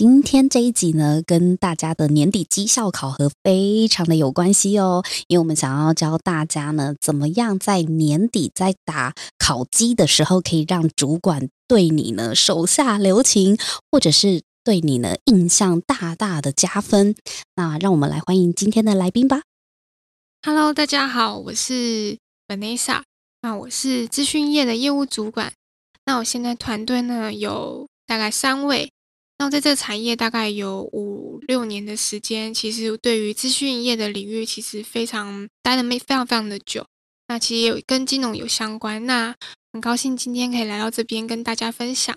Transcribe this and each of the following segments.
今天这一集呢，跟大家的年底绩效考核非常的有关系哦，因为我们想要教大家呢，怎么样在年底在打考绩的时候，可以让主管对你呢手下留情，或者是对你呢印象大大的加分。那让我们来欢迎今天的来宾吧。Hello，大家好，我是 Vanessa，那我是资讯业的业务主管。那我现在团队呢有大概三位。那在这个产业大概有五六年的时间，其实对于资讯业的领域，其实非常待的没非常非常的久。那其实有跟金融有相关。那很高兴今天可以来到这边跟大家分享。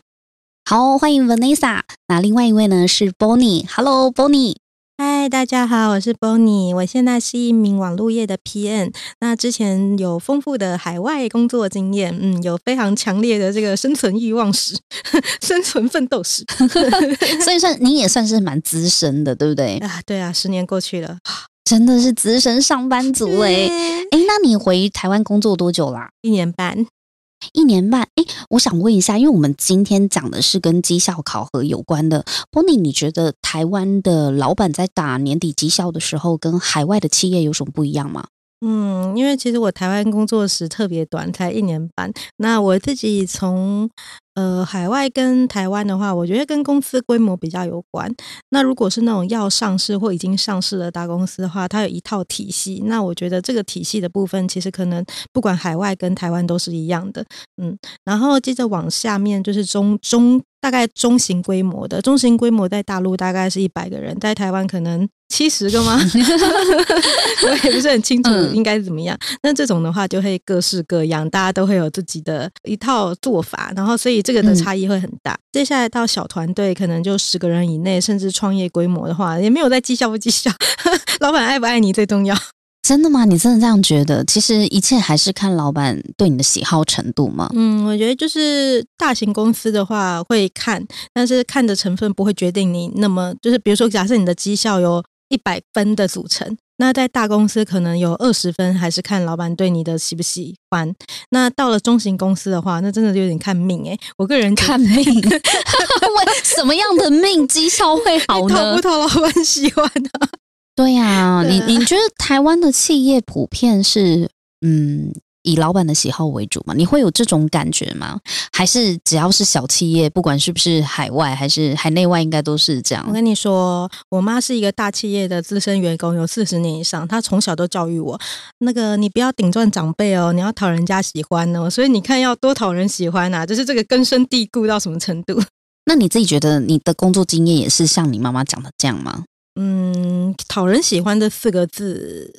好，欢迎 Vanessa。那另外一位呢是 Bonnie。Hello，Bonnie。嗨，大家好，我是 Bonnie，我现在是一名网络业的 PM。那之前有丰富的海外工作经验，嗯，有非常强烈的这个生存欲望史、生存奋斗史，所以算你也算是蛮资深的，对不对？啊，对啊，十年过去了，真的是资深上班族哎哎，那你回台湾工作多久啦？一年半。一年半，哎，我想问一下，因为我们今天讲的是跟绩效考核有关的，Bonnie，你觉得台湾的老板在打年底绩效的时候，跟海外的企业有什么不一样吗？嗯，因为其实我台湾工作时特别短，才一年半。那我自己从呃海外跟台湾的话，我觉得跟公司规模比较有关。那如果是那种要上市或已经上市的大公司的话，它有一套体系。那我觉得这个体系的部分，其实可能不管海外跟台湾都是一样的。嗯，然后接着往下面就是中中大概中型规模的，中型规模在大陆大概是一百个人，在台湾可能。七十个吗？我也不是很清楚应该怎么样。那这种的话就会各式各样，大家都会有自己的一套做法，然后所以这个的差异会很大。接下来到小团队，可能就十个人以内，甚至创业规模的话，也没有在绩效不绩效，老板爱不爱你最重要。真的吗？你真的这样觉得？其实一切还是看老板对你的喜好程度吗？嗯，我觉得就是大型公司的话会看，但是看的成分不会决定你那么就是，比如说假设你的绩效有。一百分的组成，那在大公司可能有二十分，还是看老板对你的喜不喜欢。那到了中型公司的话，那真的就有点看命哎。我个人看命，问什么样的命绩效会好呢？讨不讨老板喜欢呢？对呀，你你觉得台湾的企业普遍是嗯？以老板的喜好为主嘛？你会有这种感觉吗？还是只要是小企业，不管是不是海外还是海内外，应该都是这样？我跟你说，我妈是一个大企业的资深员工，有四十年以上。她从小都教育我，那个你不要顶撞长辈哦，你要讨人家喜欢哦。所以你看，要多讨人喜欢啊，就是这个根深蒂固到什么程度？那你自己觉得你的工作经验也是像你妈妈讲的这样吗？嗯，讨人喜欢这四个字，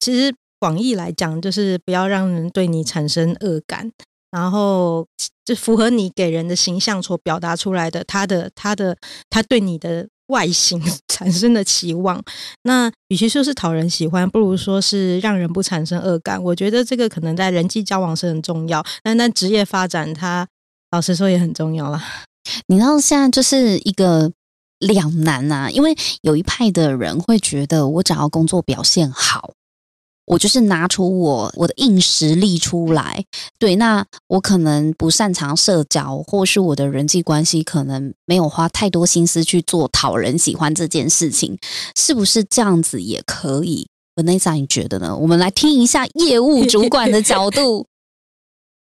其实。广义来讲，就是不要让人对你产生恶感，然后就符合你给人的形象所表达出来的他的他的他对你的外形 产生的期望。那与其说是讨人喜欢，不如说是让人不产生恶感。我觉得这个可能在人际交往是很重要，但但职业发展，它老实说也很重要了。你知道现在就是一个两难啊，因为有一派的人会觉得，我只要工作表现好。我就是拿出我我的硬实力出来，对，那我可能不擅长社交，或是我的人际关系可能没有花太多心思去做讨人喜欢这件事情，是不是这样子也可以？Vanessa，你觉得呢？我们来听一下业务主管的角度。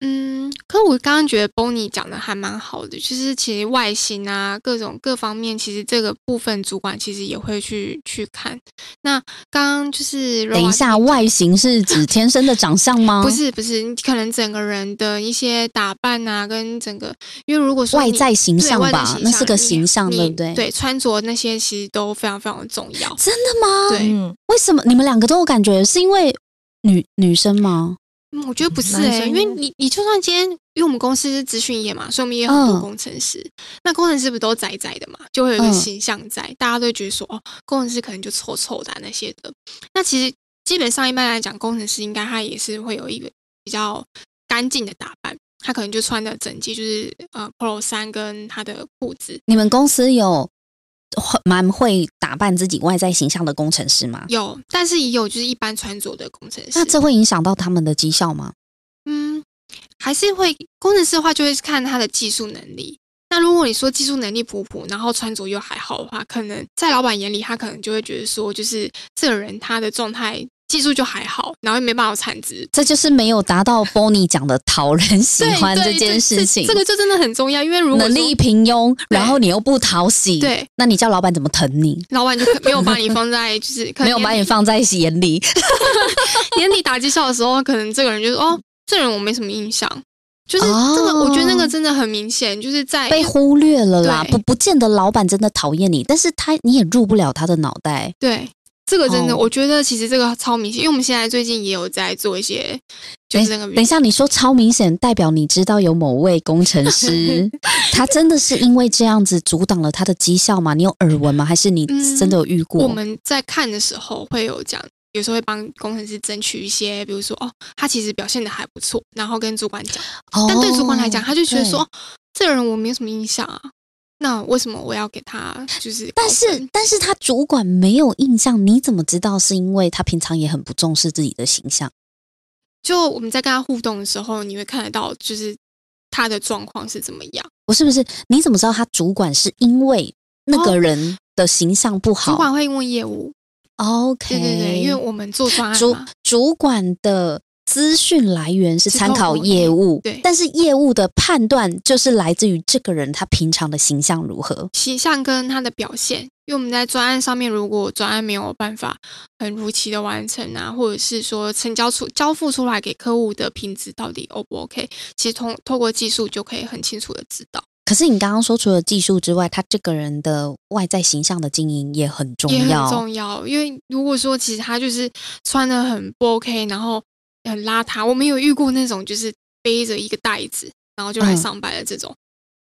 嗯，可我刚刚觉得 Bonnie 讲的还蛮好的，就是其实外形啊，各种各方面，其实这个部分主管其实也会去去看。那刚刚就是等一下，外形是指天生的长相吗？不是，不是，你可能整个人的一些打扮啊，跟整个，因为如果说外在形象吧，那是个形象，对不对？对，穿着那些其实都非常非常的重要。真的吗？对，为什么你们两个都有感觉？是因为女女生吗？我觉得不是哎，因为你你就算今天因为我们公司是资讯业嘛，所以我们也有很多嗯工程师。那工程师不都宅宅的嘛，就会有一个嗯形象在，大家都会觉得说，哦，工程师可能就臭臭的、啊、那些的。那其实基本上一般来讲，工程师应该他也是会有一个比较干净的打扮，他可能就穿的整齐，就是呃 polo 衫跟他的裤子。你们公司有会蛮会打扮自己外在形象的工程师吗？有，但是也有就是一般穿着的工程师。那这会影响到他们的绩效吗？嗯，还是会工程师的话，就会看他的技术能力。那如果你说技术能力普普，然后穿着又还好的话，可能在老板眼里，他可能就会觉得说，就是这个人他的状态技术就还好，然后也没办法产值。这就是没有达到 Bonnie 讲的讨人喜 对欢这件事情。这这个就真的很重要，因为如果说能力平庸，然后你又不讨喜，对，那你叫老板怎么疼你？老板就可没有把你放在就是没有把你放在眼里，眼里打绩效的时候，可能这个人就是哦，这人我没什么印象，就是哦这个，我觉得那个真的很明显，就是在被忽略了啦。不，不见得老板真的讨厌你，但是他你也入不了他的脑袋。对，这个真的，哦我觉得其实这个超明显，因为我们现在最近也有在做一些，就是那个等一下，你说超明显，代表你知道有某位工程师，他真的是因为这样子阻挡了他的绩效吗？你有耳闻吗？还是你嗯真的有遇过？我们在看的时候会有讲，有时候会帮工程师争取一些，比如说哦，他其实表现的还不错，然后跟主管讲，哦但对主管来讲，他就觉得说，哦这个人我没有什么印象啊，那为什么我要给他就是但？是但是他主管没有印象，你怎么知道？是因为他平常也很不重视自己的形象。就我们在跟他互动的时候，你会看得到，就是他的状况是怎么样。不是不是，你怎么知道他主管是因为那个人的形象不好、主管会问业务，o k 对对对，因为我们做专案主，主管的资讯来源是是参考业务，对但是业务的判断就是来自于这个人他平常的形象如何。形象跟他的表现，因为我们在专案上面，如果专案没有办法很如期的完成啊，或者是说成交出交付出来给客户的品质到底 O 不 OK，其实通透过技术就可以很清楚的知道，可是你刚刚说，除了技术之外，他这个人的外在形象的经营也很重也很要。重要。因为如果说其实他就是穿的很不 OK，然后很邋遢，我没有遇过那种就是背着一个袋子，然后就来嗯上班的这种，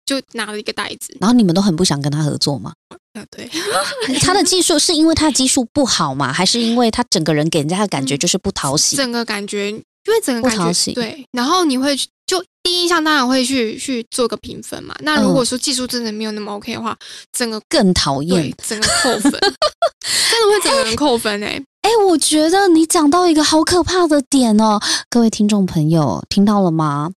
就拿了一个袋子，然后你们都很不想跟他合作吗？啊，对。他的技术是因为他的技术不好吗？还是因为他整个人给人家的感觉就是不讨喜？整个感觉，因为整个感不讨喜觉对，然后你会去就第一印象当然会去去做个评分嘛。那如果说技术真的没有那么 OK 的话，整个更讨对厌。整个扣分，真的会整个人扣分哎、哎，我觉得你讲到一个好可怕的点哦，各位听众朋友，听到了吗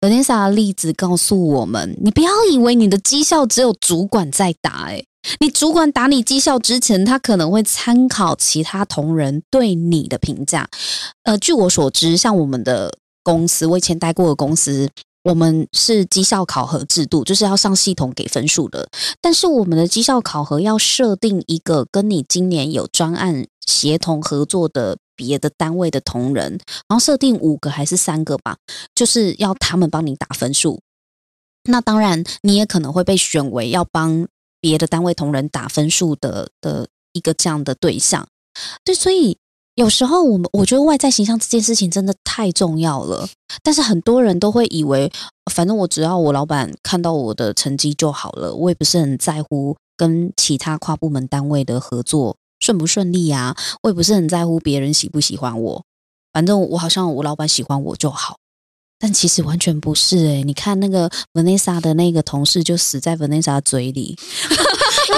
？Vanessa 的例子告诉我们，你不要以为你的绩效只有主管在打，哎，你主管打你绩效之前，他可能会参考其他同仁对你的评价。呃，据我所知，像我们的公司，我以前待过的公司。我们是绩效考核制度，就是要上系统给分数的。但是我们的绩效考核要设定一个跟你今年有专案协同合作的别的单位的同仁，然后设定五个还是三个吧，就是要他们帮你打分数。那当然，你也可能会被选为要帮别的单位同仁打分数的的一个这样的对象。对，所以有时候我们我觉得外在形象这件事情真的太重要了，但是很多人都会以为，反正我只要我老板看到我的成绩就好了，我也不是很在乎跟其他跨部门单位的合作顺不顺利啊，我也不是很在乎别人喜不喜欢我，反正我好像我老板喜欢我就好。但其实完全不是诶、你看那个 Vanessa 的那个同事就死在 Vanessa 嘴里，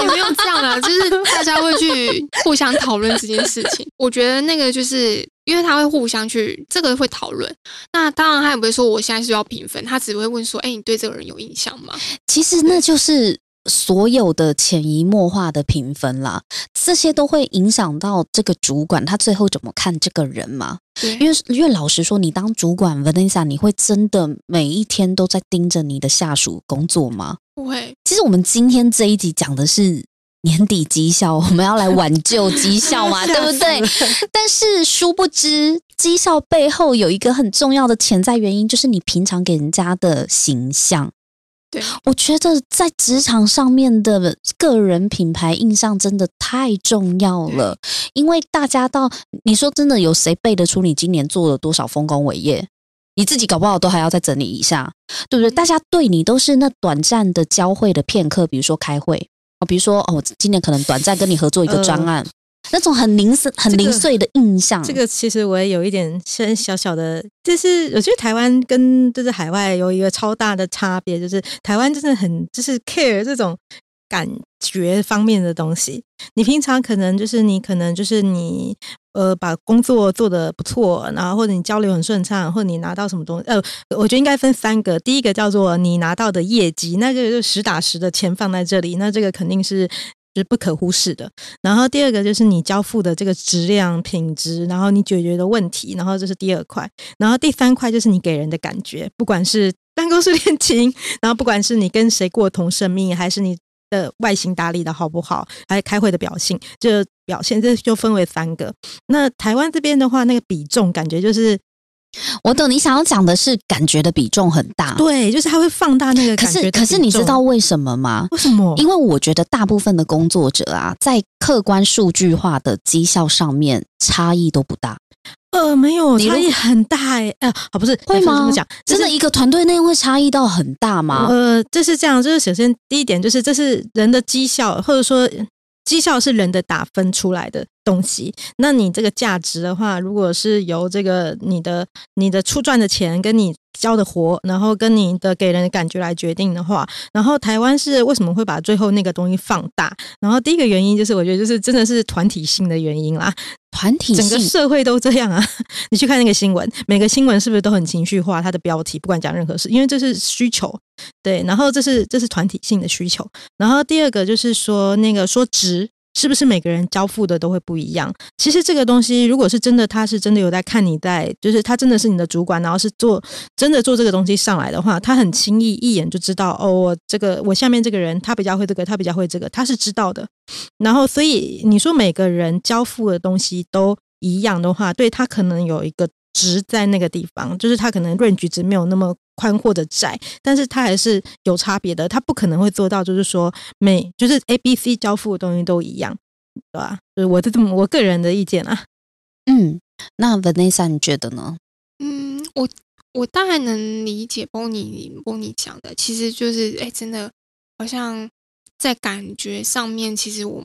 也没有这样啦，就是大家会去互相讨论这件事情。我觉得那个就是因为他会互相去这个会讨论，那当然他也不会说我现在是要评分，他只会问说，哎、你对这个人有印象吗？其实那就是所有的潜移默化的评分啦，这些都会影响到这个主管他最后怎么看这个人嘛。对，因为因为老实说，你当主管 Vanessa，你会真的每一天都在盯着你的下属工作吗？不会，其实我们今天这一集讲的是年底绩效，我们要来挽救绩效嘛，对不对？但是殊不知，绩效背后有一个很重要的潜在原因，就是你平常给人家的形象。对，我觉得在职场上面的个人品牌印象真的太重要了，因为大家到你说真的有谁背得出你今年做了多少丰功伟业？你自己搞不好都还要再整理一下，对不对？大家对你都是那短暂的交汇的片刻，比如说开会哦，比如说哦，我今年可能短暂跟你合作一个专案，那种很零碎、很零碎的印象。这个其实我也有一点先小小的，就是我觉得台湾跟就是海外有一个超大的差别，就是台湾真的很就是 care 这种。感觉方面的东西，你平常可能就是你可能就是你呃把工作做得不错，然后或者你交流很顺畅，或者你拿到什么东西，呃，我觉得应该分三个，第一个叫做你拿到的业绩，那个就实打实的钱放在这里，那这个肯定是是不可忽视的。然后第二个就是你交付的这个质量品质，然后你解决的问题，然后这是第二块，然后第三块就是你给人的感觉，不管是办公室恋情，然后不管是你跟谁过同生命，还是你。的外形打理的好不好，还开会的表现，这表现这就分为三个。那台湾这边的话，那个比重感觉就是，我懂你想要讲的是感觉的比重很大，对，就是他会放大那个。可是可是你知道为什么吗？为什么？因为我觉得大部分的工作者啊，在客观数据化的绩效上面差异都不大。呃，没有差异很大哎，呃，好，不是会吗？这么讲，真的一个团队内会差异到很大吗？呃，这是这样，就是首先第一点就是这是人的绩效，或者说绩效是人的打分出来的东西。那你这个价值的话，如果是由这个你的你的出赚的钱跟你。交的活，然后跟你的给人的感觉来决定的话，然后台湾是为什么会把最后那个东西放大？然后第一个原因就是，我觉得就是真的是团体性的原因啦，团体整个社会都这样啊。你去看那个新闻，每个新闻是不是都很情绪化？它的标题不管讲任何事，因为这是需求，对，然后这是这是团体性的需求。然后第二个就是说那个说值。是不是每个人交付的都会不一样？其实这个东西，如果是真的，他是真的有在看你在，就是他真的是你的主管，然后是做真的做这个东西上来的话，他很轻易一眼就知道哦，我这个我下面这个人他比较会这个，他比较会这个，他是知道的。然后，所以你说每个人交付的东西都一样的话，对他可能有一个值在那个地方，就是他可能 range 值没有那么。宽阔的窄，但是它还是有差别的。它不可能会做到，就是说每就是 A、B、C 交付的东西都一样，对吧？就是我的这么我个人的意见啊。嗯，那 Vanessa 你觉得呢？嗯，我我大概能理解 Bonnie Bonnie 讲的，其实就是哎，真的好像在感觉上面，其实我。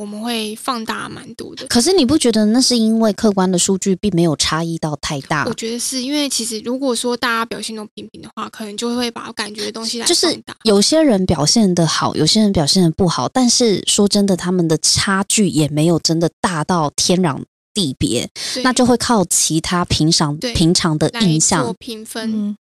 我们会放大蛮多的，可是你不觉得那是因为客观的数据并没有差异到太大？我觉得是因为其实如果说大家表现都平平的话，可能就会把感觉的东西来就是有些人表现的好，有些人表现的不好，但是说真的，他们的差距也没有真的大到天壤地别，那就会靠其他平常平常的印象评分。嗯，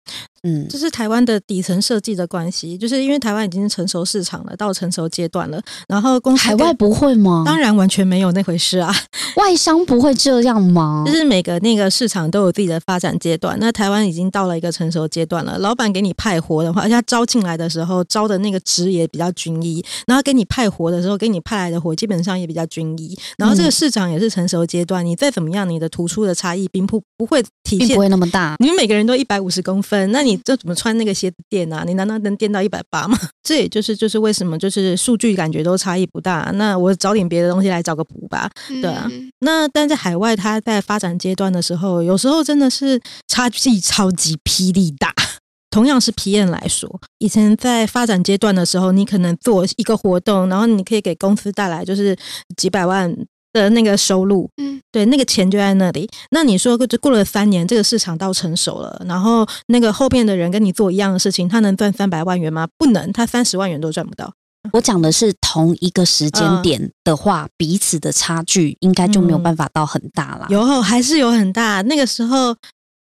这是台湾的底层设计的关系，就是因为台湾已经成熟市场了，到成熟阶段了。然后公司海外不会吗？当然完全没有那回事啊！外商不会这样吗？就是每个那个市场都有自己的发展阶段。那台湾已经到了一个成熟阶段了。老板给你派活的话，而且他招进来的时候招的那个职也比较均一，然后给你派活的时候，给你派来的活基本上也比较均一。然后这个市场也是成熟阶段，你再怎么样，你的突出的差异并不不会体现不会那么大。你们每个人都一百五十公分，那你。这怎么穿那个鞋子垫啊？你难道能垫到一百八吗？这也就是就是为什么就是数据感觉都差异不大。那我找点别的东西来找个补吧，对啊。那但在海外，它在发展阶段的时候，有时候真的是差距超级霹雳大。同样是 PM 来说，以前在发展阶段的时候，你可能做一个活动，然后你可以给公司带来就是几百万。的那个收入，嗯，对，那个钱就在那里。那你说，就过了三年，这个市场到成熟了，然后那个后面的人跟你做一样的事情，他能赚三百万元吗？不能，他三十万元都赚不到。我讲的是同一个时间点的话，彼此的差距应该就没有办法到很大了。有还是有很大。那个时候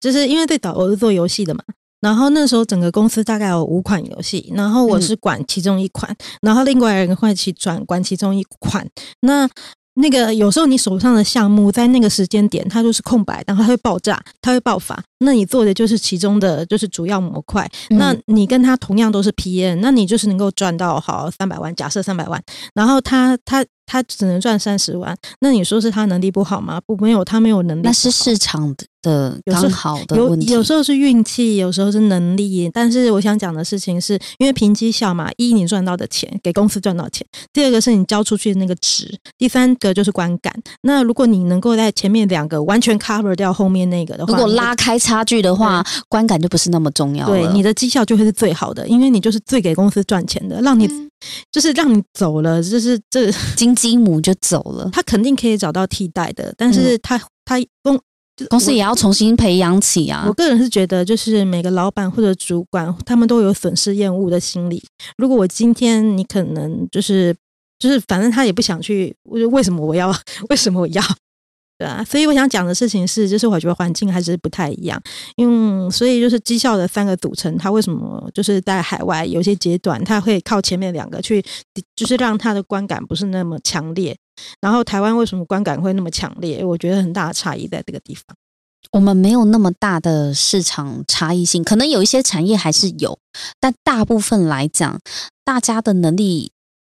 就是因为最早我是做游戏的嘛，然后那时候整个公司大概有五款游戏，然后我是管其中一款，然后另外人会去转管其中一款。那那个有时候你手上的项目在那个时间点它就是空白，然后它会爆炸，它会爆发。那你做的就是其中的就是主要模块，那你跟他同样都是 PN，那你就是能够赚到好三百万，假设三百万，然后他他。他只能赚三十万，那你说是他能力不好吗？不，没有，他没有能力。那是市场的刚好的问题。有时候是运气，有时候是能力。但是我想讲的事情是，因为凭绩效嘛，一你赚到的钱给公司赚到钱，第二个是你交出去的那个值，第三个就是观感。那如果你能够在前面两个完全 cover 掉后面那个的话，如果拉开差距的话，观感就不是那么重要了。对，你的绩效就会是最好的，因为你就是最给公司赚钱的，让你、嗯就是让你走了，就是这 金鸡母就走了，他肯定可以找到替代的，但是他、他公公司也要重新培养起啊我。个人是觉得，就是每个老板或者主管，他们都有损失厌恶的心理。如果我今天你可能就是就是，反正他也不想去，我就为什么我要？为什么我要？对啊，所以我想讲的事情是，就是我觉得环境还是不太一样，因为所以就是绩效的三个组成，它为什么就是在海外有些阶段，它会靠前面两个去，就是让它的观感不是那么强烈。然后台湾为什么观感会那么强烈？我觉得很大的差异在这个地方。我们没有那么大的市场差异性，可能有一些产业还是有，但大部分来讲，大家的能力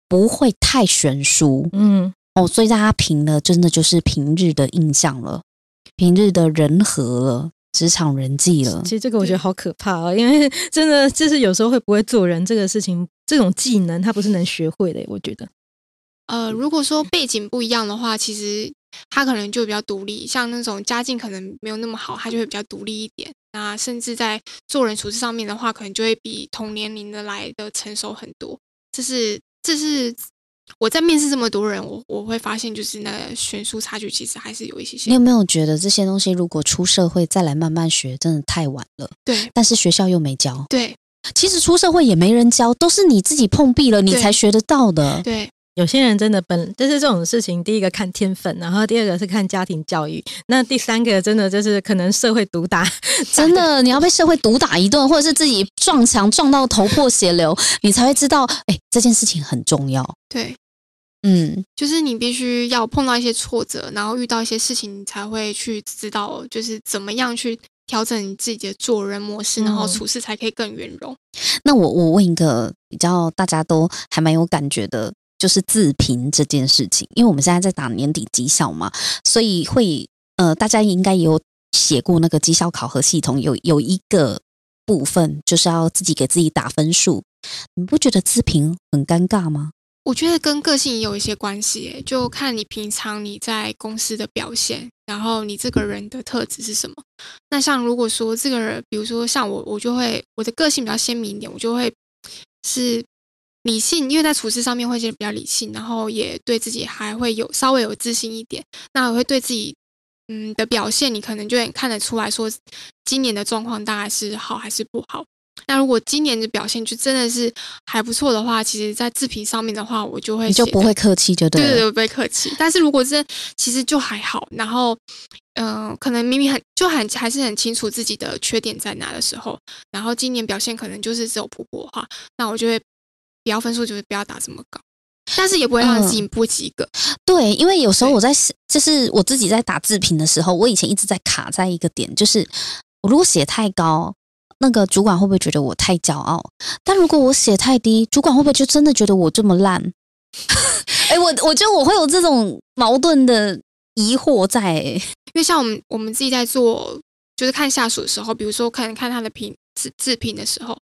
不会太悬殊嗯，哦，所以大家凭的真的就是平日的印象了，平日的人和了，职场人际了其。实这个我觉得好可怕哦，因为 真的就是有时候会不会做人这个事情，这种技能它不是能学会的。我觉得，呃，如果说背景不一样的话，其实他可能就比较独立，像那种家境可能没有那么好，他就会比较独立一点。那甚至在做人处事上面的话，可能就会比同年龄的来的成熟很多。这是这是我在面试这么多人，我我会发现，就是那个悬殊差距其实还是有一些些。你有没有觉得这些东西如果出社会再来慢慢学，真的太晚了？对但是学校又没教，对其实出社会也没人教，都是你自己碰壁了，你才学得到的。对有些人真的本就是这种事情，第一个看天分，然后第二个是看家庭教育，那第三个真的就是可能社会毒打，真的，你要被社会毒打一顿，或者是自己撞墙撞到头破血流，你才会知道，哎，这件事情很重要。对，嗯，就是你必须要碰到一些挫折，然后遇到一些事情，你才会去知道，就是怎么样去调整你自己的做人模式，然后嗯处事才可以更圆融。那我我问一个比较大家都还蛮有感觉的，就是自评这件事情，因为我们现在在打年底绩效嘛，所以会呃，大家应该也有写过那个绩效考核系统，有有一个部分就是要自己给自己打分数，你不觉得自评很尴尬吗？我觉得跟个性也有一些关系，就看你平常你在公司的表现，然后你这个人的特质是什么。那像如果说这个人，比如说像我，我就会我的个性比较鲜明一点，我就会是理性，因为在处事上面会是比较理性，然后也对自己还会有稍微有自信一点。那我会对自己嗯的表现，你可能就会看得出来说，今年的状况大概是好还是不好。那如果今年的表现就真的是还不错的话，其实，在自评上面的话，我就会你就不会客气就对了。对对对，不会客气。但是如果是其实就还好，然后嗯、呃可能明明很就很还是很清楚自己的缺点在哪的时候，然后今年表现可能就是只有普普的话，那我就会不要分数就是不要打这么高，但是也不会让自己不及格。对，因为有时候我在就是我自己在打自评的时候，我以前一直在卡在一个点，就是我如果写太高，那个主管会不会觉得我太骄傲？但如果我写太低，主管会不会就真的觉得我这么烂？哎、我我觉得我会有这种矛盾的疑惑在、欸。因为像我们我们自己在做，就是看下属的时候，比如说可能看他的评自自评的时候，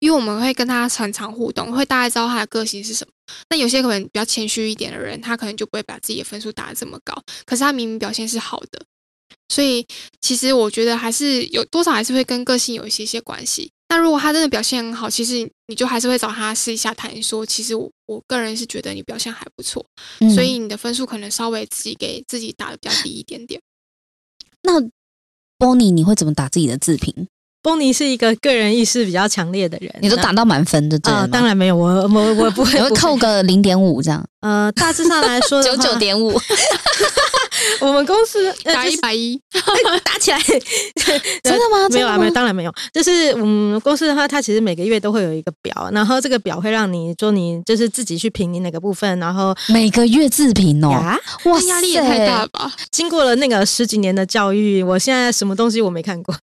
因为我们会跟他常常互动，会大概知道他的个性是什么。那有些可能比较谦虚一点的人，他可能就不会把自己的分数打得这么高，可是他明明表现是好的，所以其实我觉得还是有多少还是会跟个性有一些些关系。那如果他真的表现很好，其实你就还是会找他试一下谈，说其实我我个人是觉得你表现还不错，嗯所以你的分数可能稍微自己给自己打的比较低一点点。那 Bonnie 你会怎么打自己的自评？邦尼是一个个人意识比较强烈的人，你都打到满分的对啊、了吗当然没有，我我我不会，我会扣个零点五这样，呃，大致上来说 九九点五。我们公司呃打一百一，打起来，真的吗？没有啊，没有，当然没有。就是我们公司的话，它其实每个月都会有一个表，然后这个表会让你说你就是自己去评你哪个部分，然后每个月自评哦，呀，哇那压力也太大了吧？经过了那个十几年的教育，我现在什么东西我没看过，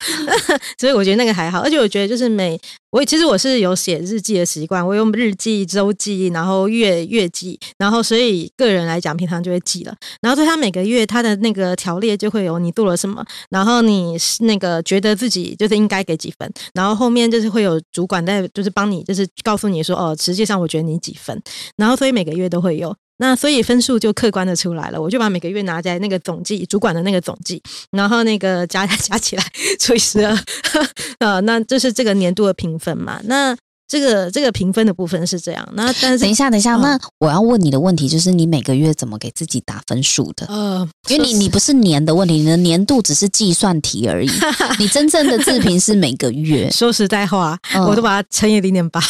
所以我觉得那个还好。而且我觉得就是每我其实我是有写日记的习惯，我用日记、周记，然后月月记，然后所以个人来讲，平常就会记了。然后对他每个月他的那个条列就会有你做了什么，然后你是那个觉得自己就是应该给几分，然后后面就是会有主管在就是帮你就是告诉你说哦，实际上我觉得你几分，然后所以每个月都会有。那所以分数就客观的出来了，我就把每个月拿在那个总计主管的那个总计，然后那个加 加起来除以十二，呃，那这是这个年度的评分嘛？那这个这个评分的部分是这样。那但是等一下，等一下，嗯那我要问你的问题就是，你每个月怎么给自己打分数的？呃，因为你你不是年的问题，你的年度只是计算题而已，你真正的自评是每个月说实在话，嗯我都把它乘以零点八，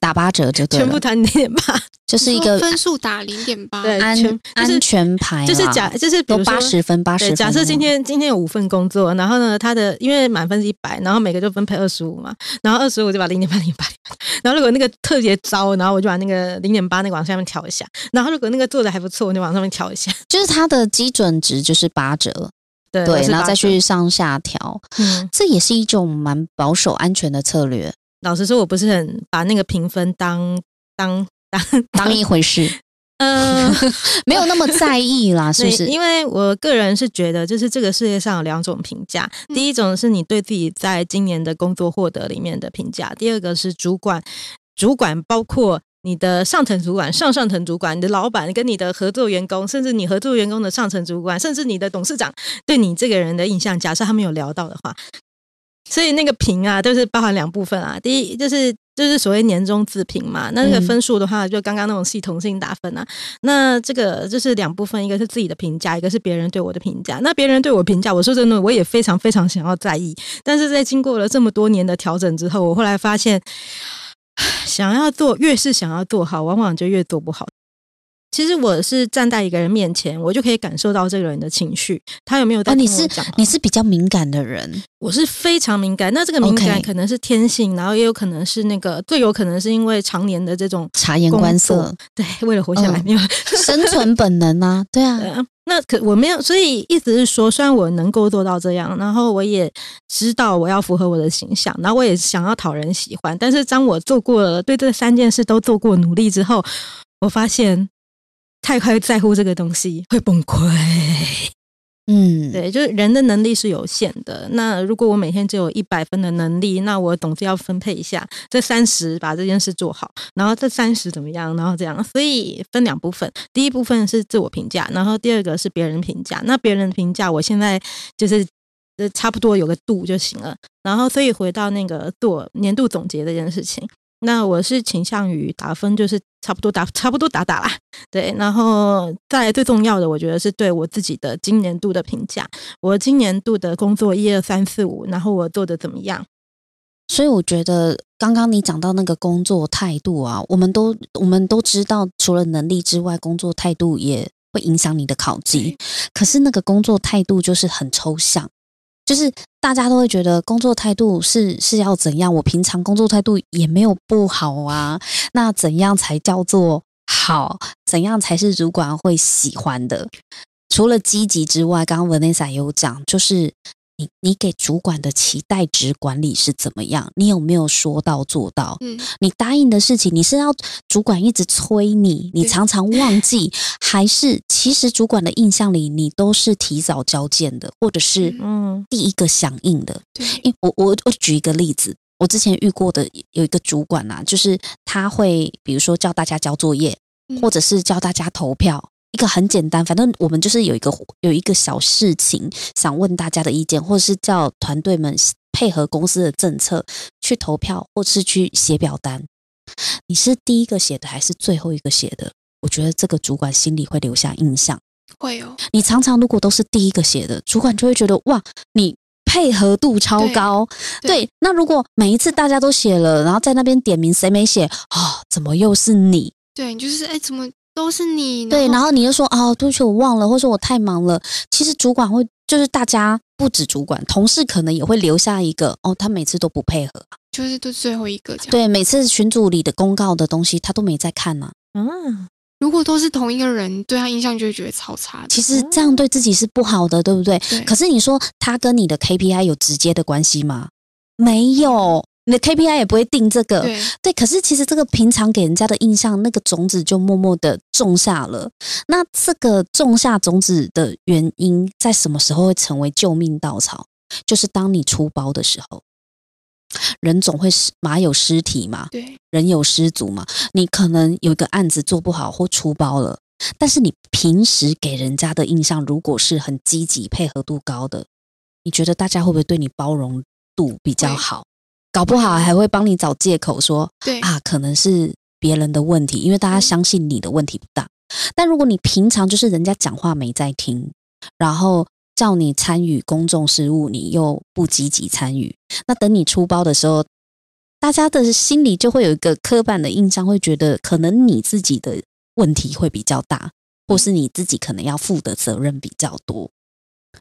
打八折就对了，全部谈零点八，就是一个分数打零点八，对安全就是安全牌啦，就是假就是比都如说八十分，八十，分。假设今天今天有五份工作，然后呢，他的因为满分是一百，然后每个就分配二十五嘛，然后二十五就把零点八零八，然后如果那个特别糟，然后我就把那个零点八那个往下面调一下，然后如果那个做的还不错，我就往上面调一下，就是它的基准值就是八折，对对，然后再去，去上下调，嗯，这也是一种蛮保守安全的策略，老实说，我不是很把那个评分当当 当当一回事，嗯。没有那么在意啦，是不，是？因为我个人是觉得，就是这个世界上有两种评价，嗯第一种是你对自己在今年的工作获得里面的评价，第二个是主管，主管包括。你的上层主管、上上层主管、你的老板跟你的合作员工，甚至你合作员工的上层主管，甚至你的董事长对你这个人的印象，假设他们有聊到的话，所以那个评啊，都是包含两部分啊。第一就是就是所谓年终自评嘛，那这个嗯分数的话，就刚刚那种系统性打分啊。那这个就是两部分，一个是自己的评价，一个是别人对我的评价。那别人对我评价，我说真的，我也非常非常想要在意。但是在经过了这么多年的调整之后，我后来发现，想要做越是想要做好，往往就越做不好。其实我是站在一个人面前，我就可以感受到这个人的情绪，他有没有在哦，你是。你是比较敏感的人，我是非常敏感，那这个敏感可能是天性，然后也有可能是那个，最有可能是因为常年的这种察言观色。作，，对，为了活下来，嗯没有。生存本能啊，对啊，呃那可我没有，所以意思是说，虽然我能够做到这样，然后我也知道我要符合我的形象，然后我也想要讨人喜欢，但是当我做过了对这三件事都做过努力之后，我发现太快在乎这个东西会崩溃。嗯，对，就是人的能力是有限的。那如果我每天只有一百分的能力，那我总是要分配一下，这三十把这件事做好，然后这三十怎么样，然后这样，所以分两部分。第一部分是自我评价，然后第二个是别人评价。那别人评价，我现在就是呃差不多有个度就行了。然后，所以回到那个做年度总结这件事情，那我是倾向于打分，就是差不多打差不多打打啦。对，然后再来最重要的，我觉得是对我自己的今年度的评价。我今年度的工作一二三四五，然后我做的怎么样？所以我觉得刚刚你讲到那个工作态度啊，我们都我们都知道，除了能力之外，工作态度也会影响你的考绩。可是那个工作态度就是很抽象，就是大家都会觉得工作态度是是要怎样？我平常工作态度也没有不好啊，那怎样才叫做好？怎样才是主管会喜欢的？除了积极之外，刚刚 Vanessa 有讲，就是你你给主管的期待值管理是怎么样？你有没有说到做到？嗯，你答应的事情，你是要主管一直催你，你常常忘记，还是其实主管的印象里你都是提早交件的，或者是嗯第一个响应的？对，因我我我举一个例子，我之前遇过的有一个主管啊，就是他会比如说叫大家交作业，嗯或者是叫大家投票。一个很简单，反正我们就是有一个有一个小事情想问大家的意见，或者是叫团队们配合公司的政策去投票，或是去写表单。你是第一个写的还是最后一个写的？我觉得这个主管心里会留下印象。会哦，你常常如果都是第一个写的，主管就会觉得哇，你配合度超高。对对，那如果每一次大家都写了，然后在那边点名谁没写啊、怎么又是你？对，你就是哎，怎么都是你？对，然后后你就说哦，对不起，我忘了，或者说我太忙了。其实主管会，就是大家不止主管，同事可能也会留下一个哦，他每次都不配合。就是都最后一个这样。，对，每次群组里的公告的东西，他都没在看呢、嗯，如果都是同一个人，对他印象就会觉得超差的。其实这样对自己是不好的，对不对？对，可是你说他跟你的 KPI 有直接的关系吗？没有，你的 KPI 也不会定这个。对对，可是其实这个平常给人家的印象，那个种子就默默的种下了。那这个种下种子的原因，在什么时候会成为救命稻草？就是当你出包的时候，人总会失马有失蹄嘛，对人有失足嘛。你可能有一个案子做不好或出包了，但是你平时给人家的印象如果是很积极、配合度高的，你觉得大家会不会对你包容度比较好？搞不好还会帮你找借口说对啊，可能是别人的问题，因为大家嗯相信你的问题不大。但如果你平常就是人家讲话没在听，然后叫你参与公众事务，你又不积极参与，那等你出包的时候，大家的心里就会有一个刻板的印象，会觉得可能你自己的问题会比较大，或是你自己可能要负的责任比较多。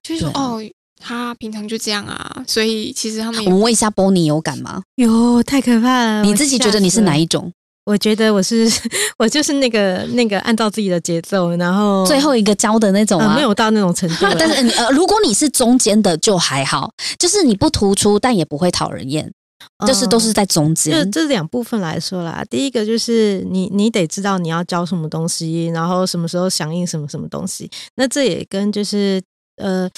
就是哦，他平常就这样啊，所以其实他们我们问一下 Bonnie 有感吗？哟，太可怕了！你自己觉得你是哪一种？我觉得我是 我就是那个那个按照自己的节奏，然后最后一个教的那种啊？呃没有到那种程度，但是你呃，如果你是中间的就还好，就是你不突出，但也不会讨人厌，就是都是在中这间。这两部分来说啦，第一个就是你你得知道你要教什么东西，然后什么时候响应什么什么东西。那这也跟就是呃。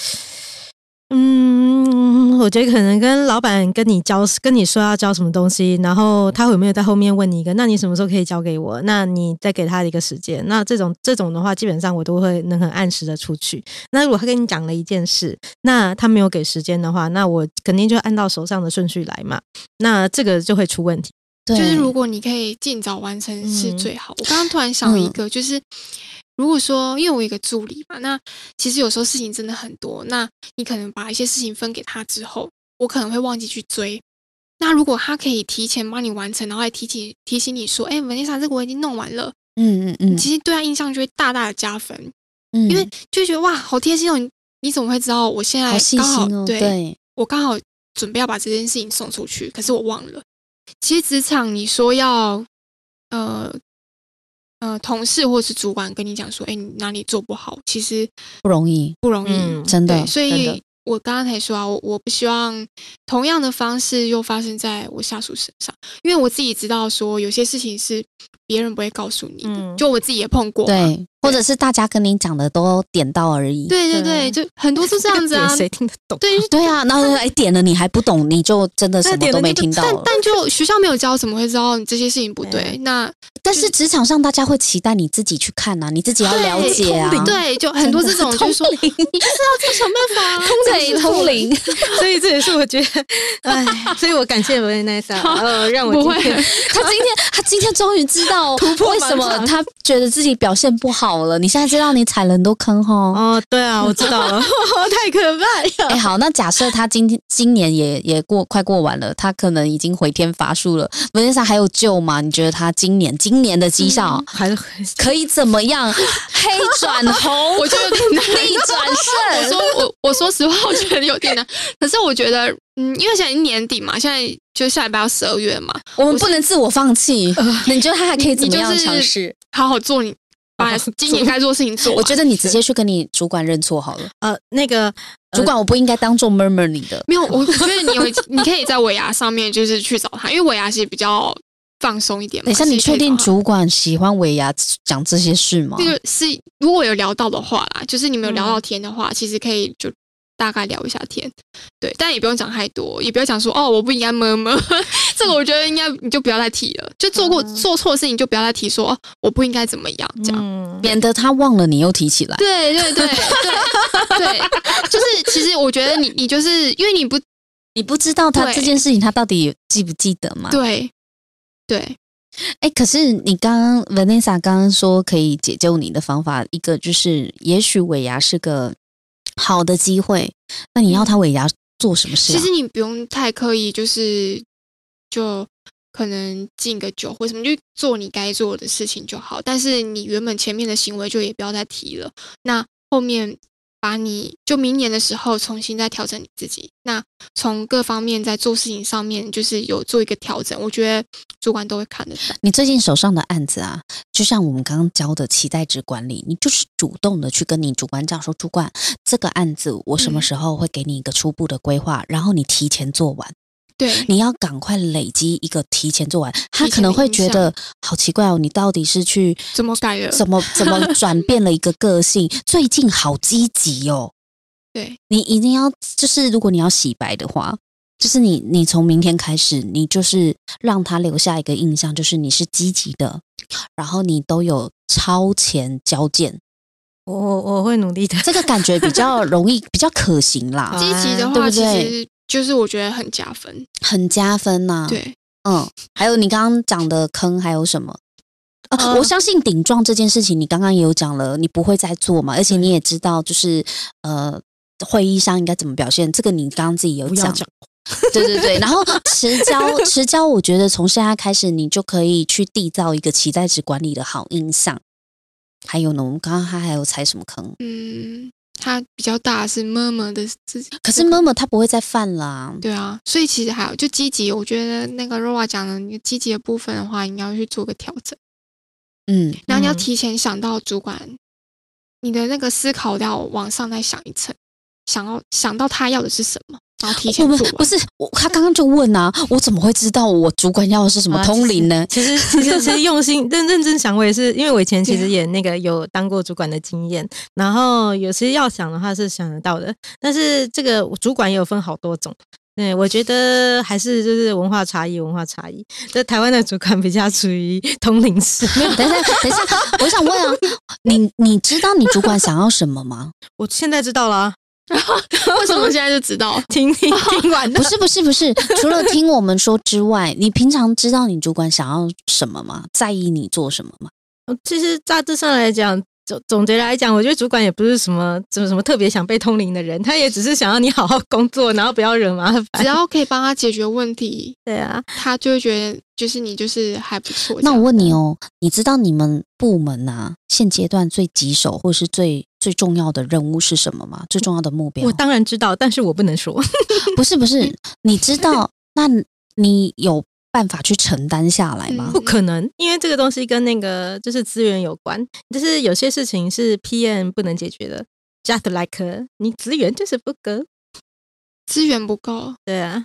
嗯，我觉得可能跟老板跟你交跟你说要交什么东西，然后他有没有在后面问你一个，那你什么时候可以交给我？那你再给他一个时间。那这种这种的话，基本上我都会能很按时的出去。那如果他跟你讲了一件事，那他没有给时间的话，那我肯定就按照手上的顺序来嘛。那这个就会出问题。对，就是如果你可以尽早完成是嗯最好。我刚刚突然想了一个，就是如果说因为我有一个助理嘛，那其实有时候事情真的很多，那你可能把一些事情分给他之后，我可能会忘记去追。那如果他可以提前帮你完成，然后还提醒提醒你说：“哎、文丽莎，这个我已经弄完了。嗯嗯嗯，其实对他印象就会大大的加分，嗯因为就会觉得哇，好贴心哦！你你怎么会知道我现在刚好对，我刚好准备要把这件事情送出去，可是我忘了。其实职场你说要呃呃同事或是主管跟你讲说，哎，你哪里做不好，其实不容易，不容易，嗯。真的，所以我刚刚才说啊，我我不希望同样的方式又发生在我下属身上，因为我自己知道说有些事情是别人不会告诉你的，嗯就我自己也碰过嘛，对，或者是大家跟你讲的都点到而已。对对对，就很多是这样子啊，谁听得懂？对，对啊，然后哎点了你还不懂，你就真的什么都没听到但。但就学校没有教，怎么会知道你这些事情不对？对那但是职场上大家会期待你自己去看啊，你自己要了解啊。通灵对，就很多这种，就是说，你就是要自己想办法啊，对，通灵。所以这也是我觉得，哎，所以我感谢维奈莎，呃，让我不会今天 他今天，他今天终于知道破为什么他觉得自己表现不好了。你现在知道你踩了很多坑吼。哦，对啊，我知道了，太可怕了哎、了。好，那假设他今天今年也也过快过完了，他可能已经回天乏术了。文丽莎还有救吗？你觉得他今年今年的绩效还是可以怎么样？黑转红，我觉得。逆转我。说我我说实话，我觉得有点难。可是我觉得，嗯，因为现在年底嘛，现在就下礼拜要十二月嘛，我们不能自我放弃。你觉得他还可以怎么样尝试？好好做你把今年 该做的事情做。我觉得你直接去跟你主管认错好了。呃，那个主管，我不应该当做 murmur 你的。没有，我觉得你有，你可以在尾牙上面就是去找他，因为尾牙其实比较放松一点嘛。等一下，你确定主管喜欢尾牙讲这些事吗？这个是如果有聊到的话啦，就是你们有聊嗯到天的话，其实可以就大概聊一下天，对，但也不用讲太多，也不要讲说哦，我不应该么么，这个我觉得应该你就不要再提了，就做过、嗯做错事情就不要再提说哦，我不应该怎么样这样。嗯，免得他忘了你又提起来。对对对对对，就是其实我觉得你你就是因为你不你不知道他这件事情他到底记不记得嘛？对对哎，可是你刚刚 Vanessa 刚刚说可以解救你的方法，一个就是也许尾牙是个好的机会，那你要他尾牙做什么事、啊？其实你不用太刻意，就是就可能敬个酒或什么，就做你该做的事情就好。但是你原本前面的行为就也不要再提了。那后面把你就明年的时候重新再调整你自己。那从各方面在做事情上面，就是有做一个调整，我觉得主管都会看得到。你最近手上的案子啊，就像我们刚刚教的期待值管理，你就是主动的去跟你主管讲说，主管这个案子我什么嗯时候会给你一个初步的规划，然后你提前做完，对，你要赶快累积一个提前做完。他可能会觉得好奇怪哦，你到底是去怎么改了怎么怎 么转变了一个个性？最近好积极哦。对，你一定要就是，如果你要洗白的话，就是你，你从明天开始，你就是让他留下一个印象，就是你是积极的，然后你都有超前交件，我我我会努力的。这个感觉比较容易，比较可行啦，好 积极的对话，对不对实就是我觉得很加分。很加分呐、，对，嗯，还有你刚刚讲的坑还有什么？呃呃我相信顶撞这件事情，你刚刚也有讲了，你不会再做嘛，而且你也知道，就是呃，会议上应该怎么表现，这个你刚刚自己有讲，对 对对。然后持交持交，我觉得从现在开始，你就可以去缔造一个期待值管理的好印象。还有呢，我们刚刚他还有踩什么坑？嗯，它比较大是妈妈的自己，可是妈妈她不会再犯了。对啊，所以其实还有就积极，我觉得那个 Rova 讲的，你积极的部分的话，你要去做个调整，嗯，然后你要嗯。提前想到主管，你的那个思考要往上再想一层，想要想到他要的是什么，然后提前不做。不不是我，他刚刚就问啊，我怎么会知道我主管要的是什么啊通灵呢？其实其实 其实用心认认真想，我也是，因为我以前其实也那个有当过主管的经验，然后有时要想的话是想得到的，但是这个主管也有分好多种。对，我觉得还是就是文化差异，文化差异。这台湾的主管比较属于通灵式，没有，等一下，等一下，我想问啊，你你知道你主管想要什么吗？我现在知道了啊，为什么现在就知道？听听听完了不。是 不是不是，除了听我们说之外，你平常知道你主管想要什么吗？在意你做什么吗？其实大致上来讲，总总结来讲，我觉得主管也不是什么什么什么特别想被通灵的人，他也只是想要你好好工作，然后不要惹麻烦。只要可以帮他解决问题，对啊，他就会觉得就是你就是还不错。那我问你哦，哦，你知道你们部门啊，现阶段最棘手或是最最重要的任务是什么吗？最重要的目标我？当然知道，但是我不能说。不是不是，你知道？那你有办法去承担下来吗？不可能，因为这个东西跟那个就是资源有关，就是有些事情是 PM 不能解决的，just like 你资源就是不够。资源不够，对啊，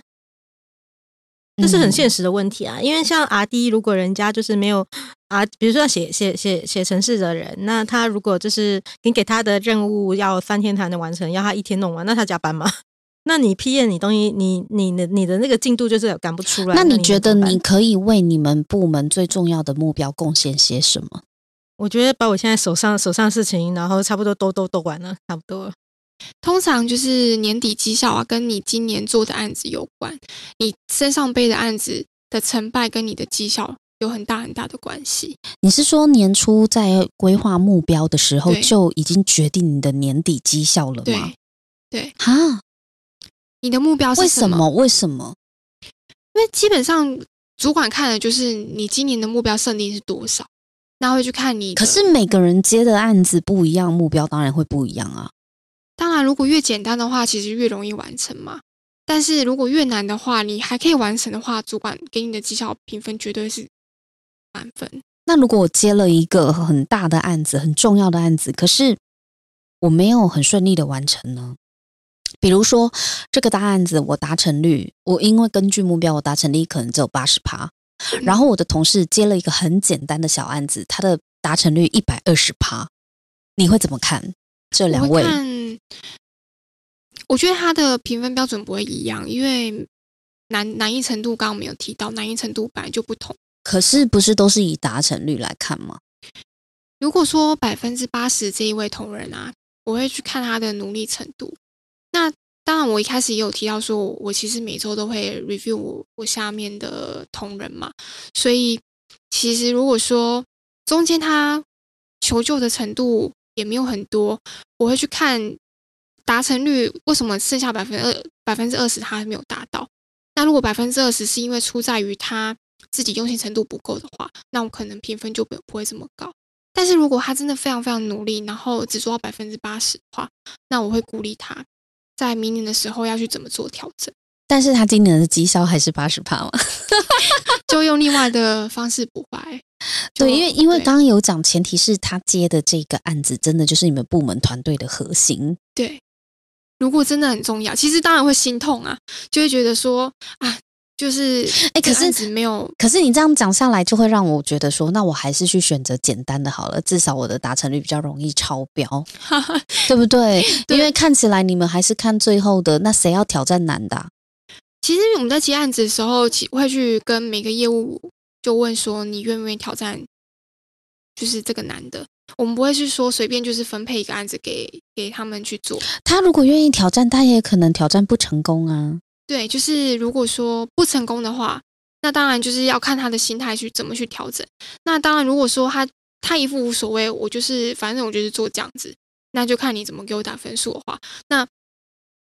这是很现实。的问题啊。因为像 R D，如果人家就是没有啊，比如说写写写写程式的人，那他如果就是你给他的任务要三天才能完成，要他一天弄完，那他加班吗？那你 PM 你东西，你你的你的那个进度就是赶不出来。那你觉得你可以为你们部门最重要的目标贡献些什么？我觉得把我现在手上手上事情，然后差不多都都都完了，差不多了。通常就是年底绩效啊，跟你今年做的案子有关。你身上背的案子的成败跟你的绩效有很大很大的关系。你是说年初在规划目标的时候就已经决定你的年底绩效了吗？对，哈，你的目标是为什么？为什么？因为基本上主管看的就是你今年的目标设定是多少，那会去看你。可是每个人接的案子不一样，目标当然会不一样啊。当然，如果越简单的话，其实越容易完成嘛。但是如果越难的话，你还可以完成的话，主管给你的绩效评分绝对是满分。那如果我接了一个很大的案子，很重要的案子，可是我没有很顺利的完成呢？比如说这个大案子，我达成率，我因为根据目标，我达成率可能只有八十趴，然后我的同事接了一个很简单的小案子，他的达成率一百二十趴，你会怎么看？这两位看，我觉得他的评分标准不会一样，因为难难易程度刚刚没有提到，难易程度本来就不同。可是不是都是以达成率来看吗？如果说百分之八十这一位同仁啊，我会去看他的努力程度。那当然，我一开始也有提到说，我我其实每周都会 review 我我下面的同仁嘛，所以其实如果说中间他求救的程度也没有很多，我会去看达成率为什么剩下百分之二百分之二十他还没有达到。那如果百分之二十是因为出在于他自己用心程度不够的话，那我可能评分就不不会这么高。但是如果他真的非常非常努力，然后只做到百分之八十的话，那我会鼓励他在明年的时候要去怎么做调整，但是他今年的绩效还是八十趴嘛？就用另外的方式补回来。就对，因为因为刚刚有讲，前提是他接的这个案子真的就是你们部门团队的核心。对，如果真的很重要，其实当然会心痛啊，就会觉得说啊，就是哎可是没有可是你这样讲下来，就会让我觉得说，那我还是去选择简单的好了，至少我的达成率比较容易超标，对不对？对因为看起来你们还是看最后的，那谁要挑战难的啊、其其实我们在接案子的时候，其会去跟每个业务就问说，你愿不愿意挑战，就是这个男的。我们不会是说随便就是分配一个案子给给他们去做。他如果愿意挑战，他也可能挑战不成功啊。对，就是如果说不成功的话，那当然就是要看他的心态去怎么去调整。那当然，如果说他他一副无所谓，我就是反正我就是做这样子，那就看你怎么给我打分数的话，那。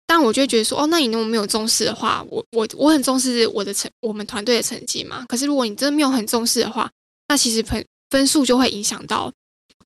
但我就会觉得说，哦，那你如果没有重视的话，我我我很重视我的成我们团队的成绩嘛。可是如果你真的没有很重视的话，那其实分分数就会影响到，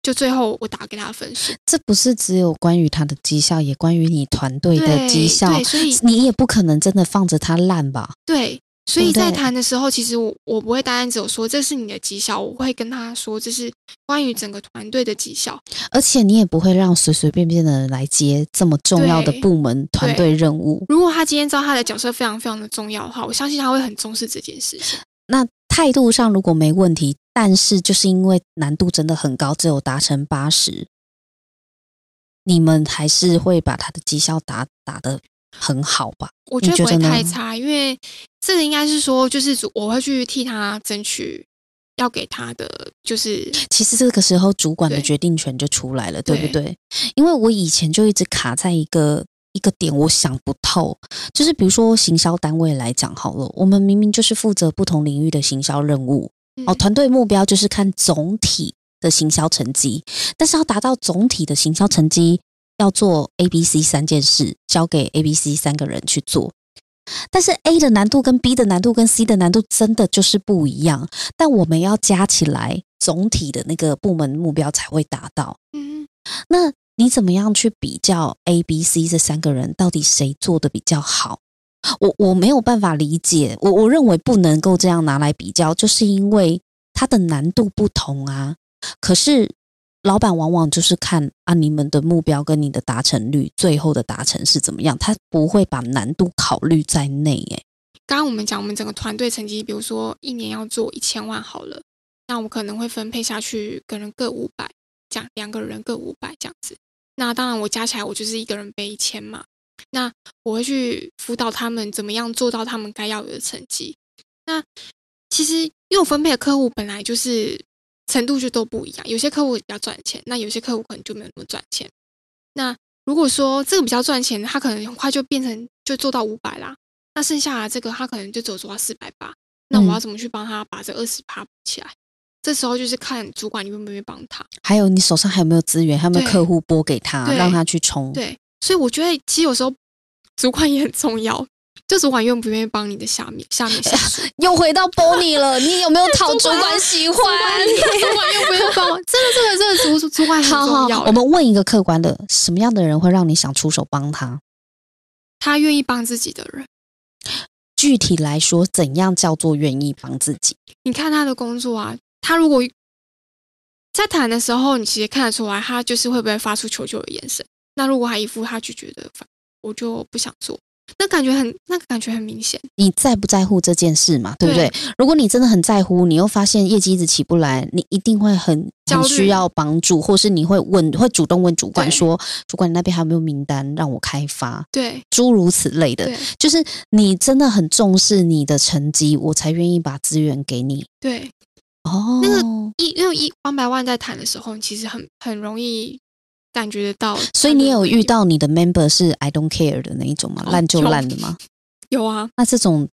就最后我打给他的分数。这不是只有关于他的绩效，也关于你团队的绩效。对，所以你也不可能真的放着他烂吧？对。所以在谈的时候，其实我我不会单单只有说这是你的绩效，我会跟他说这是关于整个团队的绩效，而且你也不会让随随便便的人来接这么重要的部门团队任务。如果他今天知道他的角色非常非常的重要的话，我相信他会很重视这件事情。那态度上如果没问题，但是就是因为难度真的很高，只有达成八十，你们还是会把他的绩效打打的。很好吧？我觉得不会太差，因为这个应该是说，就是我会去替他争取要给他的，就是其实这个时候主管的决定权就出来了，对不对？因为我以前就一直卡在一个一个点，我想不透，就是比如说行销单位来讲好了，我们明明就是负责不同领域的行销任务，哦，团队目标就是看总体的行销成绩，但是要达到总体的行销成绩。要做 A、B、C 三件事，交给 A、B、C 三个人去做。但是 A 的难度跟 B 的难度跟 C 的难度真的就是不一样。但我们要加起来，总体的那个部门目标才会达到。嗯，那你怎么样去比较 A、B、C 这三个人到底谁做的比较好？我我没有办法理解。我我认为不能够这样拿来比较，就是因为它的难度不同啊。可是。老板往往就是看啊，你们的目标跟你的达成率，最后的达成是怎么样？他不会把难度考虑在内。诶，刚刚我们讲，我们整个团队成绩，比如说一年要做一千万好了，那我可能会分配下去，个人各五百，这样两个人各五百这样子。那当然，我加起来我就是一个人背一千嘛。那我会去辅导他们怎么样做到他们该要有的成绩。那其实因为我分配的客户本来就是。程度就都不一样，有些客户比较赚钱，那有些客户可能就没有那么赚钱。那如果说这个比较赚钱，他可能很快就变成就做到五百啦，那剩下的这个他可能就只有做到四百八。那我要怎么去帮他把这二十趴补起来？这时候就是看主管你愿不愿意帮他，还有你手上还有没有资源，还有没有客户拨给他，让他去冲。对，所以我觉得其实有时候主管也很重要。就主管愿不愿意帮你的下面下面下属？又回到 Bonnie 了，你有没有讨主管 喜欢？主管愿不愿意帮？真的，这个这个主主管很重要。我们问一个客观的：什么样的人会让你想出手帮他？他愿意帮自己的人。具体来说，怎样叫做愿意帮自己？你看他的工作啊，他如果在谈的时候，你其实看得出来，他就是会不会发出求救的眼神。那如果他一副他拒绝的，我就不想做。那感觉很，那个感觉很明显。你在不在乎这件事嘛？对不对？如果你真的很在乎，你又发现业绩一直起不来，你一定会很很需要帮助，或是你会问，会主动问主管说：“主管，你那边还有没有名单让我开发？”对，诸如此类的，就是你真的很重视你的成绩，我才愿意把资源给你。对，哦，那个一因为一万百万在谈的时候，其实很很容易。感觉得到，所以你有遇到你的 member 是 I don't care 的那一种吗？烂就烂的吗？有啊，那这种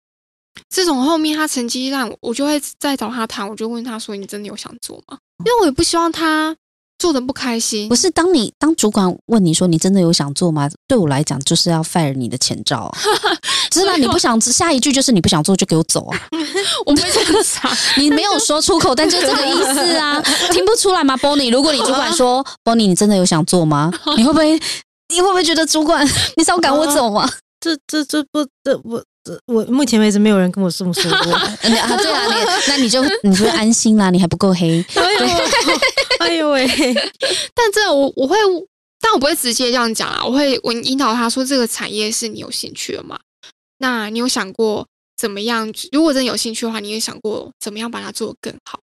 这种后面他成绩烂，我就会再找他谈，我就问他说：“你真的有想做吗？”因为我也不希望他。做的不开心，不是当你当主管问你说你真的有想做吗？对我来讲就是要 fire 你的前兆，知道你不想下一句就是你不想做就给我走啊！我不会这样想，你没有说出口，但就这个意思啊，听不出来吗？Bonnie，如果你主管说 Bonnie，你真的有想做吗？你会不会你会不会觉得主管你想赶我走吗？这这这不这我。我目前为止没有人跟我这么说过 啊，对啊，你那你就你就安心啦，你还不够黑。哎呦喂！但这我我会，但我不会直接这样讲啊，我会我引导他说这个产业是你有兴趣的嘛？那你有想过怎么样？如果真有兴趣的话，你也想过怎么样把它做得更好？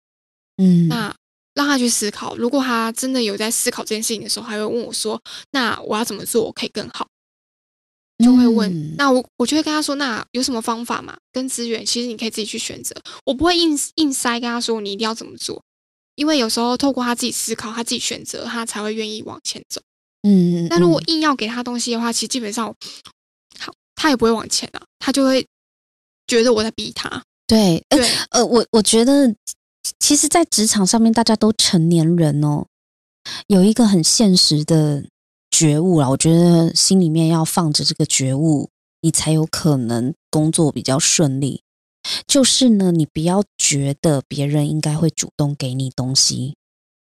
嗯，那让他去思考。如果他真的有在思考这件事情的时候，他会问我说：“那我要怎么做我可以更好？”就会问。嗯那我我就会跟他说，那有什么方法嘛？跟资源，其实你可以自己去选择。我不会硬硬塞跟他说你一定要怎么做，因为有时候透过他自己思考，他自己选择，他才会愿意往前走。嗯，那如果嗯硬要给他东西的话，其实基本上好，他也不会往前啊，他就会觉得我在逼他。对，呃对，呃，我我觉得，其实，在职场上面，大家都成年人哦，有一个很现实的觉悟啦。我觉得心里面要放着这个觉悟，你才有可能工作比较顺利。就是呢，你不要觉得别人应该会主动给你东西，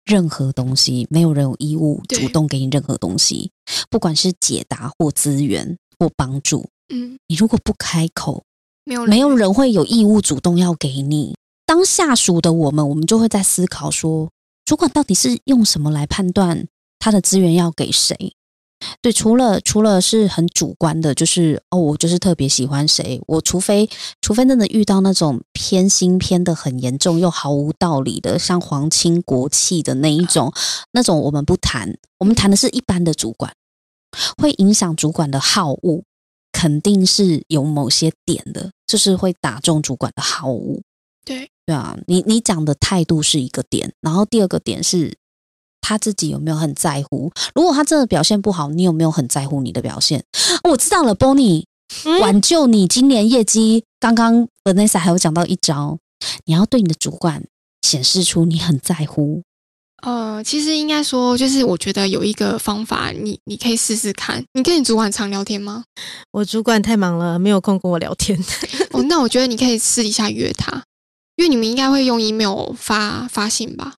任何东西，没有人有义务主动给你任何东西，不管是解答或资源或帮助。嗯，你如果不开口，没有没有人会有义务主动要给你。当下属的我们，我们就会在思考说，主管到底是用什么来判断他的资源要给谁？对，除了除了是很主观的，就是哦，我就是特别喜欢谁，我除非除非真的遇到那种偏心偏的很严重又毫无道理的，像皇亲国戚的那一种，那种我们不谈，我们谈的是一般的主管，会影响主管的好恶，肯定是有某些点的，就是会打中主管的好恶。对对啊，你你讲的态度是一个点，然后第二个点是他自己有没有很在乎。如果他真的表现不好，你有没有很在乎你的表现？哦我知道了，Bonnie，嗯挽救你今年业绩。刚刚 Vanessa 还有讲到一招，你要对你的主管显示出你很在乎。呃，其实应该说，就是我觉得有一个方法，你你可以试试看。你跟你主管常聊天吗？我主管太忙了，没有空跟我聊天。哦，那我觉得你可以私底下约他，因为你们应该会用 email 发发信吧？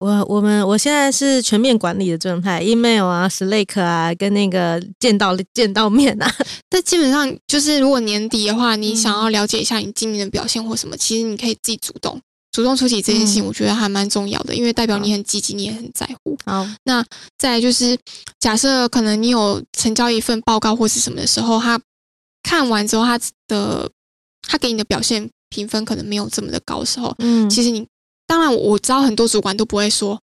我我们我现在是全面管理的状态，email 啊、Slack 啊，跟那个见到见到面啊，但基本上就是，如果年底的话，你嗯想要了解一下你今年的表现或什么，其实你可以自己主动主动出击这件事情，嗯。我觉得还蛮重要的，因为代表你很积极，你也很在乎。好，那再来就是，假设可能你有成交一份报告或是什么的时候，他看完之后，他的他给你的表现评分可能没有这么的高的时候，嗯，其实你当然我知道很多主管都不会说，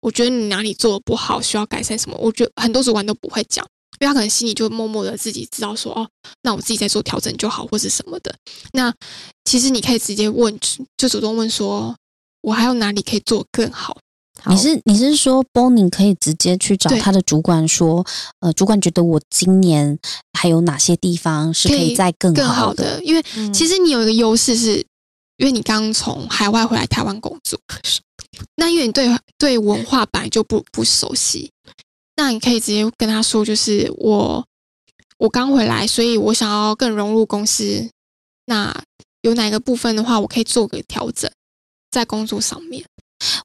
我觉得你哪里做的不好，需要改善什么。我觉得很多主管都不会讲，因为他可能心里就默默的自己知道说，哦，那我自己在做调整就好，或是什么的。那其实你可以直接问，就主动问说，我还有哪里可以做更好？你是你是说 Bonnie 可以直接去找他的主管说，呃，主管觉得我今年还有哪些地方是可可以以再更更好好的，因为嗯其实你有一个优势是，因为你刚从海外回来台湾工作，那因为你对对文化本来就不不熟悉，那你可以直接跟他说，就是我我刚回来，所以我想要更融入公司，那有哪个部分的话，我可以做个调整，在工作上面。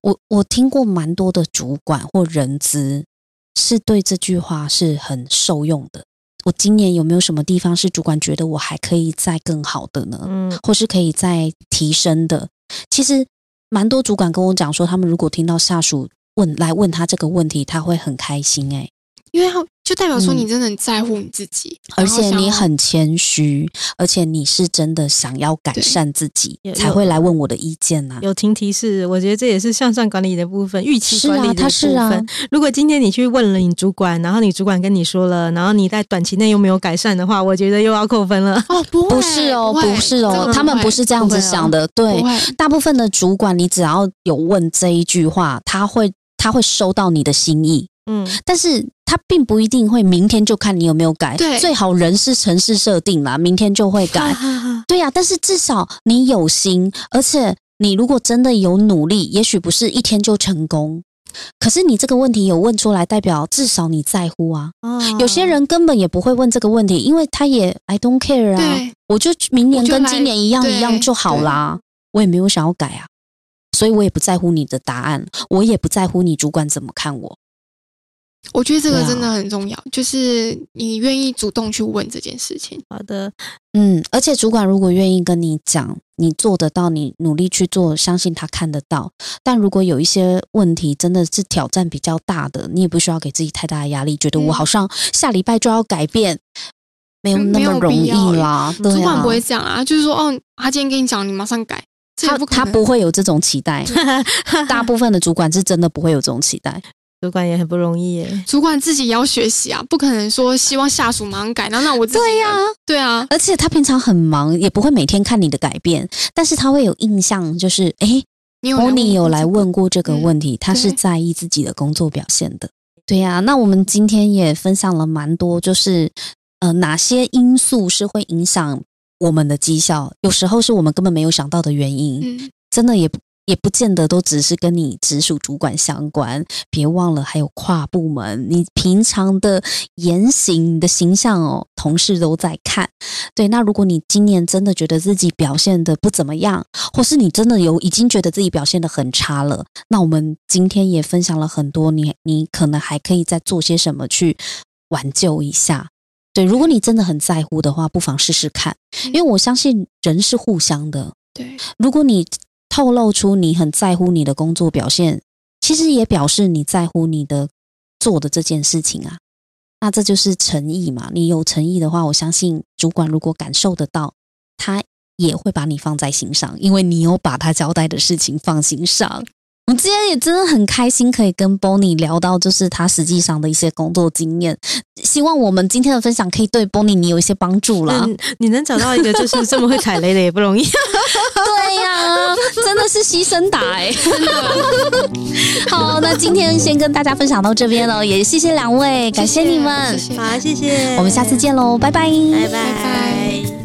我我听过蛮多的主管或人资是对这句话是很受用的。我今年有没有什么地方是主管觉得我还可以再更好的呢？嗯或是可以再提升的？其实蛮多主管跟我讲说，他们如果听到下属问来问他这个问题，他会很开心哎、因为他就代表说嗯你真的很在乎你自己，而且你很谦虚，而且你是真的想要改善自己，才会来问我的意见呐、有听提示，我觉得这也是向上管理的部分，预期是啊，管理的部他是啊，分。如果今天你去问了你主管，然后你主管跟你说了，然后你在短期内又没有改善的话，我觉得又要扣分了。哦，不会不是哦，不是哦这，个他们不是这样子想的。对大部分的主管，你只要有问这一句话，他会他会收到你的心意，嗯，但是他并不一定会明天就看你有没有改。对最好人是城市设定啦，明天就会改。对呀、但是至少你有心，而且你如果真的有努力，也许不是一天就成功。可是你这个问题有问出来，代表至少你在乎啊。哦有些人根本也不会问这个问题，因为他也 I don't care 啊，我就明年跟今年一样一样就好啦，我也没有想要改啊，所以我也不在乎你的答案，我也不在乎你主管怎么看我。我觉得这个真的很重要，就是你愿意主动去问这件事情。好的，嗯，而且主管如果愿意跟你讲，你做得到，你努力去做，相信他看得到。但如果有一些问题真的是挑战比较大的，你也不需要给自己太大的压力，觉得我嗯好像下礼拜就要改变，没有那么容易啦。对主管啊不会这样啊，就是说，哦，他今天跟你讲，你马上改，他他。不会有这种期待，大部分的主管是真的不会有这种期待。主管也很不容易耶。主管自己也要学习啊，不可能说希望下属马上改，那那我自己对呀、对啊，而且他平常很忙，也不会每天看你的改变，但是他会有印象，就是诶你有 n 有来问过过这个嗯问题，他是在意自己的工作表现的。对呀、那我们今天也分享了蛮多，就是呃哪些因素是会影响我们的绩效，有时候是我们根本没有想到的原因，嗯，真的也不也不见得都只是跟你直属主管相关。别忘了还有跨部门，你平常的言行、你的形象哦，同事都在看。对，那如果你今年真的觉得自己表现的不怎么样，或是你真的有已经觉得自己表现的很差了，那我们今天也分享了很多你，你可能还可以再做些什么去挽救一下。对，如果你真的很在乎的话，不妨试试看，因为我相信人是互相的。对，如果你透露出你很在乎你的工作表现，其实也表示你在乎你的做的这件事情啊。那这就是诚意嘛。你有诚意的话，我相信主管如果感受得到，他也会把你放在心上，因为你有把他交代的事情放心上。我今天也真的很开心，可以跟 Bonnie 聊到就是他实际上的一些工作经验。希望我们今天的分享可以对 Bonnie 你有一些帮助啦。嗯，你能找到一个就是这么会踩雷的也不容易。对呀、真的是牺牲打哎、好，那今天先跟大家分享到这边了，也谢谢两位，感谢你们，谢谢好，谢谢，我们下次，见喽，拜拜，拜拜